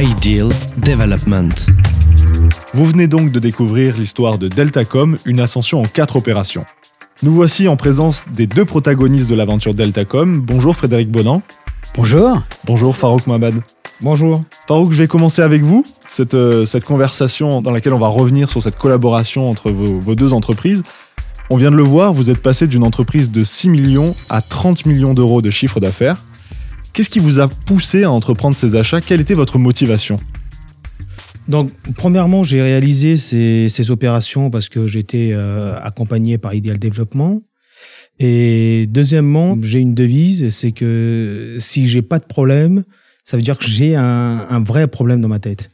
Ideal Development. Vous venez donc de découvrir l'histoire de Deltacom, une ascension en quatre opérations. Nous voici en présence des deux protagonistes de l'aventure Deltacom. Bonjour Frédéric Bonan. Bonjour. Bonjour Farouk Mohamed. Bonjour. Farouk, je vais commencer avec vous, cette, euh, cette conversation dans laquelle on va revenir sur cette collaboration entre vos, vos deux entreprises. On vient de le voir, vous êtes passé d'une entreprise de 6 millions à 30 millions d'euros de chiffre d'affaires. Qu'est-ce qui vous a poussé à entreprendre ces achats? Quelle était votre motivation? Donc, premièrement, j'ai réalisé ces, opérations parce que j'étais euh, accompagné par Ideal Développement. Et deuxièmement, j'ai une devise, c'est que si j'ai pas de problème, ça veut dire que j'ai un vrai problème dans ma tête.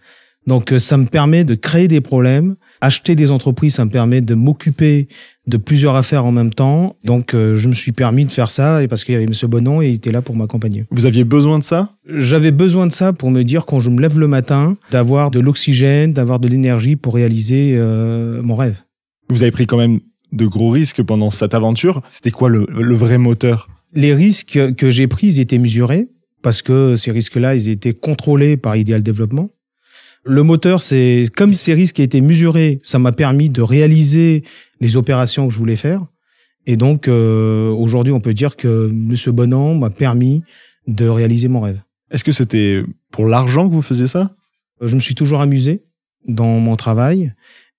Donc, ça me permet de créer des problèmes. Acheter des entreprises, ça me permet de m'occuper de plusieurs affaires en même temps. Donc, euh, je me suis permis de faire ça et parce qu'il y avait M. Bonon et il était là pour m'accompagner. Vous aviez besoin de ça? J'avais besoin de ça pour me dire quand je me lève le matin, d'avoir de l'oxygène, d'avoir de l'énergie pour réaliser euh, mon rêve. Vous avez pris quand même de gros risques pendant cette aventure. C'était quoi le, le, vrai moteur? Les risques que j'ai pris, ils étaient mesurés parce que ces risques-là, ils étaient contrôlés par Ideal Développement. Le moteur, c'est comme ces risques étaient mesurés, ça m'a permis de réaliser les opérations que je voulais faire. Et donc, euh, aujourd'hui, on peut dire que M. Bonan m'a permis de réaliser mon rêve. Est-ce que c'était pour l'argent que vous faisiez ça? Je me suis toujours amusé dans mon travail.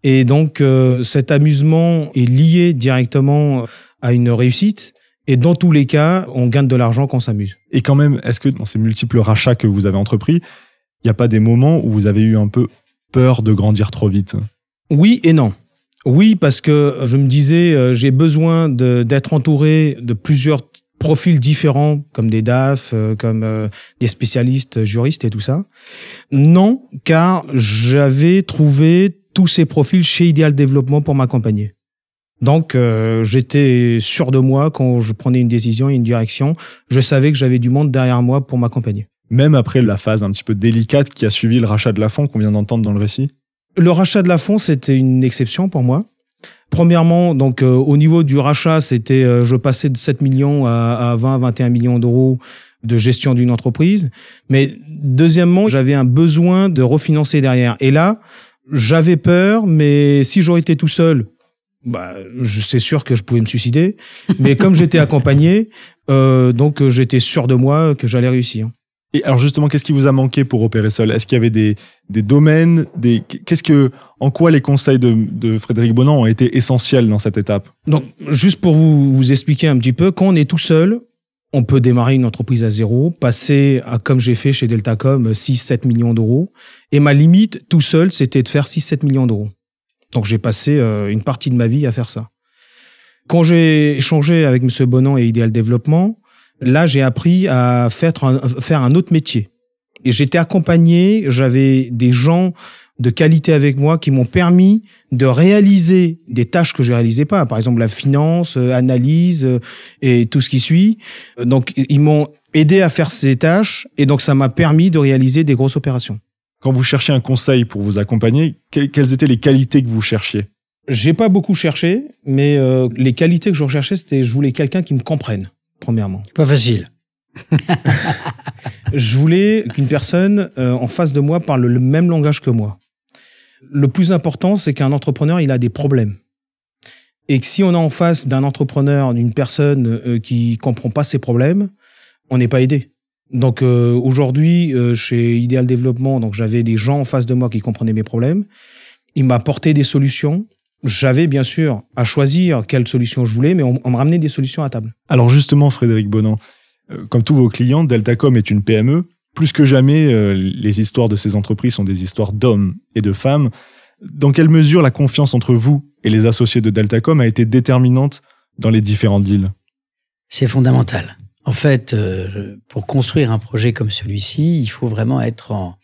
Et donc, euh, cet amusement est lié directement à une réussite. Et dans tous les cas, on gagne de l'argent quand on s'amuse. Et quand même, est-ce que dans ces multiples rachats que vous avez entrepris, n'y a pas des moments où vous avez eu un peu peur de grandir trop vite Oui et non. Oui, parce que je me disais, euh, j'ai besoin d'être entouré de plusieurs profils différents, comme des DAF, euh, comme euh, des spécialistes juristes et tout ça. Non, car j'avais trouvé tous ces profils chez Ideal Développement pour m'accompagner. Donc j'étais sûr de moi quand je prenais une décision et une direction. Je savais que j'avais du monde derrière moi pour m'accompagner. Même après la phase un petit peu délicate qui a suivi le rachat de la fond qu'on vient d'entendre dans le récit Le rachat de la fond, c'était une exception pour moi. Premièrement, donc euh, au niveau du rachat, c'était euh, je passais de 7 millions à, à 20, 21 millions d'euros de gestion d'une entreprise. Mais deuxièmement, j'avais un besoin de refinancer derrière. Et là, j'avais peur, mais si j'aurais été tout seul, bah, c'est sûr que je pouvais me suicider. Mais comme j'étais accompagné, euh, donc j'étais sûr de moi que j'allais réussir. Et alors justement, qu'est-ce qui vous a manqué pour opérer seul Est-ce qu'il y avait des, domaines qu'est-ce que, En quoi les conseils de, Frédéric Bonan ont été essentiels dans cette étape? Donc, juste pour vous, vous expliquer un petit peu, quand on est tout seul, on peut démarrer une entreprise à zéro, passer à, comme j'ai fait chez Deltacom, 6-7 millions d'euros. Et ma limite, tout seul, c'était de faire 6-7 millions d'euros. Donc j'ai passé euh, une partie de ma vie à faire ça. Quand j'ai échangé avec M. Bonan et Ideal Développement, là j'ai appris à faire un, faire un autre métier. Et j'étais accompagné, j'avais des gens de qualité avec moi qui m'ont permis de réaliser des tâches que je réalisais pas. Par exemple, la finance, euh, analyse euh, et tout ce qui suit. Donc, ils m'ont aidé à faire ces tâches et donc ça m'a permis de réaliser des grosses opérations. Quand vous cherchiez un conseil pour vous accompagner, quelles étaient les qualités que vous cherchiez? J'ai pas beaucoup cherché, mais euh, les qualités que je recherchais, c'était je voulais quelqu'un qui me comprenne, premièrement. Pas facile. je voulais qu'une personne euh, en face de moi parle le même langage que moi. Le plus important, c'est qu'un entrepreneur, il a des problèmes. Et que si on est en face d'un entrepreneur, d'une personne euh, qui comprend pas ses problèmes, on n'est pas aidé. Donc euh, aujourd'hui, euh, chez Ideal Développement, donc j'avais des gens en face de moi qui comprenaient mes problèmes. Ils m'apportaient des solutions. J'avais bien sûr à choisir quelle solution je voulais, mais on, on me ramenait des solutions à table. Alors justement, Frédéric Bonan, euh, comme tous vos clients, Deltacom est une PME. Plus que jamais, euh, les histoires de ces entreprises sont des histoires d'hommes et de femmes. Dans quelle mesure la confiance entre vous et les associés de Deltacom a été déterminante dans les différents deals? C'est fondamental. En fait, euh, pour construire un projet comme celui-ci, il faut vraiment être en,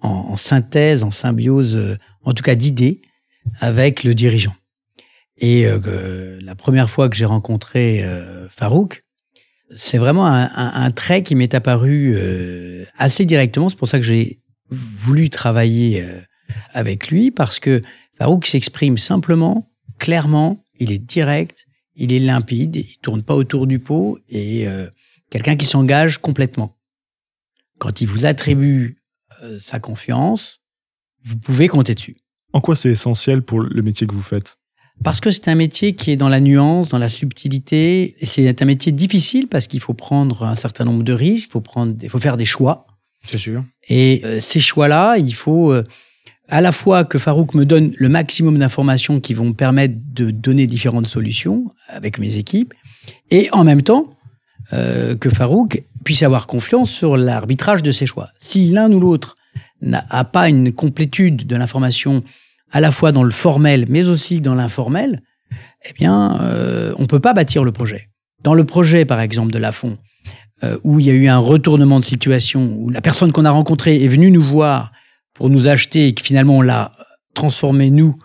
en, en synthèse, en symbiose, euh, en tout cas d'idées, avec le dirigeant. Et euh, la première fois que j'ai rencontré euh, Farouk, c'est vraiment un, un, un, trait qui m'est apparu euh, assez directement. C'est pour ça que j'ai voulu travailler avec lui, parce que Farouk s'exprime simplement, clairement, il est direct, il est limpide, il tourne pas autour du pot et euh, quelqu'un qui s'engage complètement. Quand il vous attribue euh, sa confiance, vous pouvez compter dessus. En quoi c'est essentiel pour le métier que vous faites? Parce que c'est un métier qui est dans la nuance, dans la subtilité. Et c'est un métier difficile parce qu'il faut prendre un certain nombre de risques, il faut, prendre, il faut faire des choix. C'est sûr. Et euh, ces choix-là, il faut euh, à la fois que Farouk me donne le maximum d'informations qui vont me permettre de donner différentes solutions avec mes équipes, et en même temps euh, que Farouk puisse avoir confiance sur l'arbitrage de ses choix. Si l'un ou l'autre n'a pas une complétude de l'information à la fois dans le formel mais aussi dans l'informel, eh bien, euh, on peut pas bâtir le projet. Dans le projet, par exemple, de Lafont, euh, où il y a eu un retournement de situation, où la personne qu'on a rencontrée est venue nous voir pour nous acheter et que finalement on l'a transformé, nous,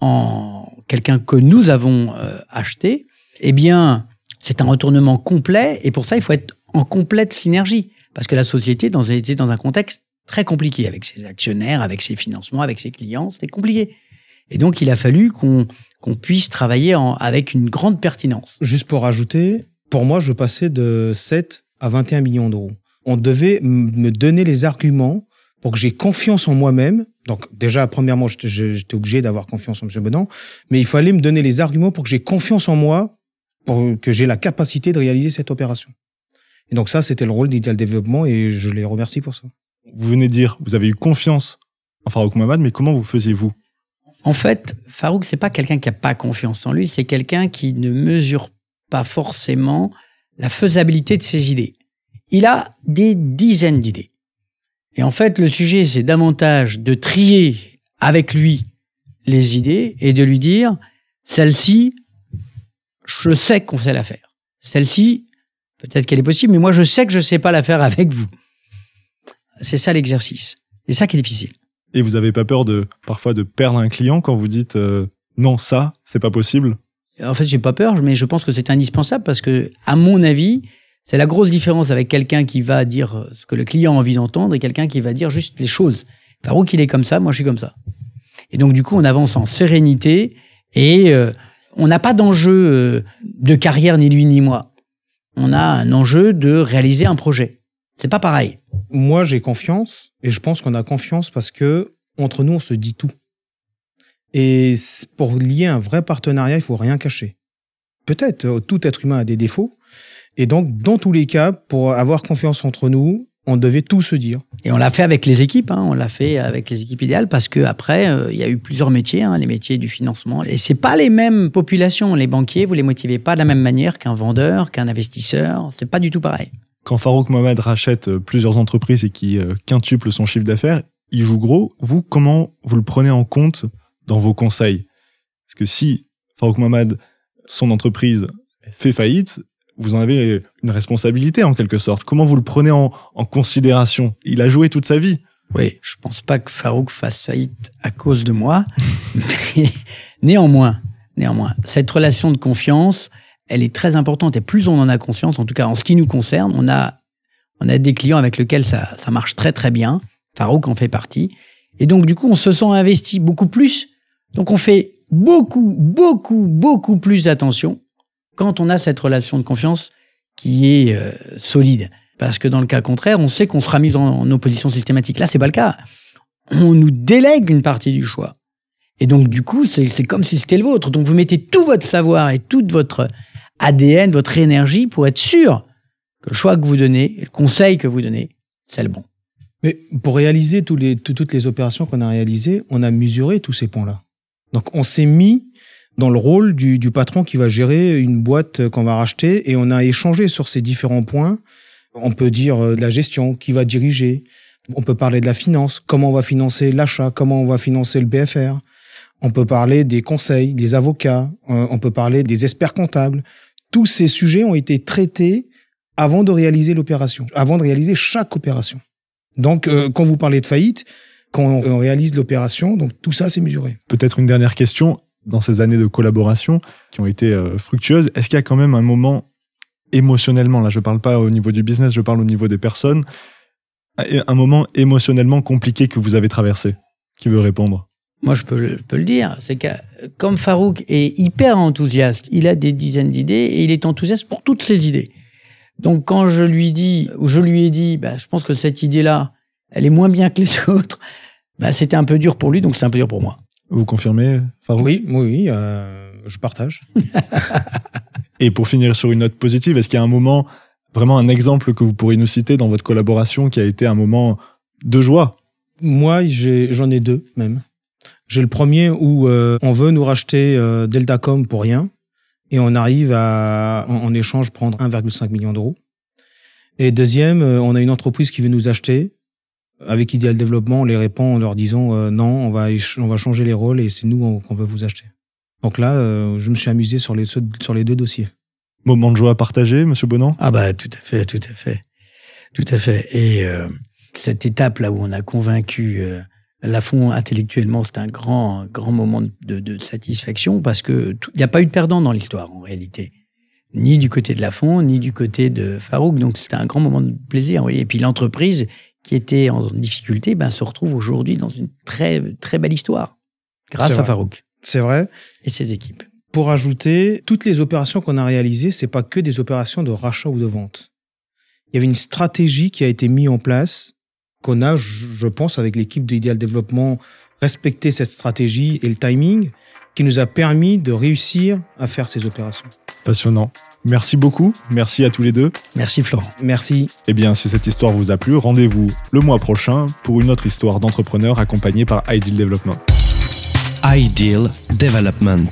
en quelqu'un que nous avons euh, acheté, eh bien, c'est un retournement complet et pour ça, il faut être en complète synergie. Parce que la société était dans un contexte très compliqué avec ses actionnaires, avec ses financements, avec ses clients, c'était compliqué. Et donc, il a fallu qu'on puisse travailler avec une grande pertinence. Juste pour rajouter, pour moi, je passais de 7 à 21 millions d'euros. On devait me donner les arguments pour que j'ai confiance en moi-même. Donc déjà, premièrement, j'étais- obligé d'avoir confiance en M. Bedan, mais il fallait me donner les arguments pour que j'ai confiance en moi, pour que j'ai la capacité de réaliser cette opération. Et donc ça, c'était le rôle d'Ideal Développement et je les remercie pour ça. Vous venez de dire, vous avez eu confiance en Farouk Mohamed, mais comment vous faisiez-vous? En fait, Farouk, c'est pas quelqu'un qui a pas confiance en lui, c'est quelqu'un qui ne mesure pas forcément la faisabilité de ses idées. Il a des dizaines d'idées. Et en fait, le sujet, c'est davantage de trier avec lui les idées et de lui dire, celle-ci, je sais qu'on sait la faire. Celle-ci, peut-être qu'elle est possible, mais moi, je sais que je sais pas la faire avec vous. C'est ça l'exercice. C'est ça qui est difficile. Et vous n'avez pas peur de parfois de perdre un client quand vous dites euh, non, ça, c'est pas possible? En fait, j'ai pas peur, mais je pense que c'est indispensable parce que, à mon avis, c'est la grosse différence avec quelqu'un qui va dire ce que le client a envie d'entendre et quelqu'un qui va dire juste les choses. Farouk, il est comme ça, moi je suis comme ça. Et donc, du coup, on avance en sérénité et euh, on n'a pas d'enjeu euh, de carrière, ni lui ni moi. On a un enjeu de réaliser un projet. C'est pas pareil. Moi, j'ai confiance et je pense qu'on a confiance parce que entre nous, on se dit tout. Et pour lier un vrai partenariat, il faut rien cacher. Peut-être, euh, tout être humain a des défauts. Et donc, dans tous les cas, pour avoir confiance entre nous, on devait tout se dire. Et on l'a fait avec les équipes, hein, on l'a fait avec les équipes idéales parce que après, euh, il y a eu plusieurs métiers, hein, les métiers du financement. Et c'est pas les mêmes populations. Les banquiers, vous les motivez pas de la même manière qu'un vendeur, qu'un investisseur. C'est pas du tout pareil. Quand Farouk Mohamed rachète euh, plusieurs entreprises et qui euh, quintuple son chiffre d'affaires, il joue gros. Vous, comment vous le prenez en compte dans vos conseils? Parce que si Farouk Mohamed, son entreprise, fait faillite, vous en avez une responsabilité en quelque sorte. Comment vous le prenez en, en considération? Il a joué toute sa vie. Oui, je pense pas que Farouk fasse faillite à cause de moi, néanmoins, néanmoins, cette relation de confiance, elle est très importante et plus on en a conscience, en tout cas en ce qui nous concerne, on a, on a des clients avec lesquels ça, ça marche très très bien. Farouk en fait partie. Et donc, du coup, on se sent investi beaucoup plus. Donc, on fait beaucoup, beaucoup, beaucoup plus attention quand on a cette relation de confiance qui est euh, solide. Parce que dans le cas contraire, on sait qu'on sera mis en, opposition systématique. Là, c'est pas le cas. On nous délègue une partie du choix. Et donc, du coup, c'est c'est comme si c'était le vôtre. Donc, vous mettez tout votre savoir et toute votre ADN, votre énergie pour être sûr que le choix que vous donnez, le conseil que vous donnez, c'est le bon. Mais pour réaliser toutes les opérations qu'on a réalisées, on a mesuré tous ces points-là. Donc on s'est mis dans le rôle du, du patron qui va gérer une boîte qu'on va racheter et on a échangé sur ces différents points. On peut dire euh, de la gestion, qui va diriger. On peut parler de la finance, comment on va financer l'achat, comment on va financer le BFR. On peut parler des conseils, des avocats, euh, on peut parler des experts comptables. Tous ces sujets ont été traités avant de réaliser l'opération, avant de réaliser chaque opération. Donc, euh, quand vous parlez de faillite, quand on, réalise l'opération, donc tout ça, c'est mesuré. Peut-être une dernière question. Dans ces années de collaboration qui ont été euh, fructueuses, est-ce qu'il y a quand même un moment émotionnellement, là je parle pas au niveau du business, je parle au niveau des personnes, un moment émotionnellement compliqué que vous avez traversé Qui veut répondre? Moi, je peux, le- je peux le dire. C'est que comme Farouk est hyper enthousiaste, il a des dizaines d'idées et il est enthousiaste pour toutes ses idées. Donc, quand je lui dis, ou je lui ai dit, bah, je pense que cette idée-là, elle est moins bien que les autres. Bah, c'était un peu dur pour lui, donc c'est un peu dur pour moi. Vous confirmez, Farouk? Oui, oui, euh, je partage. Et pour finir sur une note positive, est-ce qu'il y a un moment, vraiment un exemple que vous pourriez nous citer dans votre collaboration qui a été un moment de joie? Moi, j'en ai, deux même. J'ai le premier où euh, on veut nous racheter euh, Deltacom pour rien et on arrive à, en, en échange, prendre 1,5 million d'euros. Et deuxième, euh, on a une entreprise qui veut nous acheter. Avec Ideal Développement, on les répond en leur disant euh, non, on va, on va changer les rôles et c'est nous on- qu'on veut vous acheter. Donc là, euh, je me suis amusé sur les, sur les deux dossiers. Moment de joie partagé, monsieur Bonan? Ah bah tout à fait, tout à fait, tout à fait. Et euh, cette étape là où on a convaincu euh, Lafont intellectuellement, c'est un grand, grand moment de, de satisfaction parce que tout- il n'y a pas eu de perdant dans l'histoire en réalité, ni du côté de Lafont, ni du côté de Farouk. Donc c'était un grand moment de plaisir. Et puis l'entreprise qui était en difficulté, ben se retrouve aujourd'hui dans une très, très belle histoire grâce à. Farouk C'est vrai. et ses équipes. Pour ajouter, toutes les opérations qu'on a réalisées, c'est pas que des opérations de rachat ou de vente. Il y avait une stratégie qui a été mise en place, qu'on a, je pense, avec l'équipe d'Ideal Développement, respecté cette stratégie et le timing, qui nous a permis de réussir à faire ces opérations. Passionnant. Merci beaucoup. Merci à tous les deux. Merci Florent. Merci. Eh bien, si cette histoire vous a plu, rendez-vous le mois prochain pour une autre histoire d'entrepreneur accompagnée par Ideal Development. Ideal Development.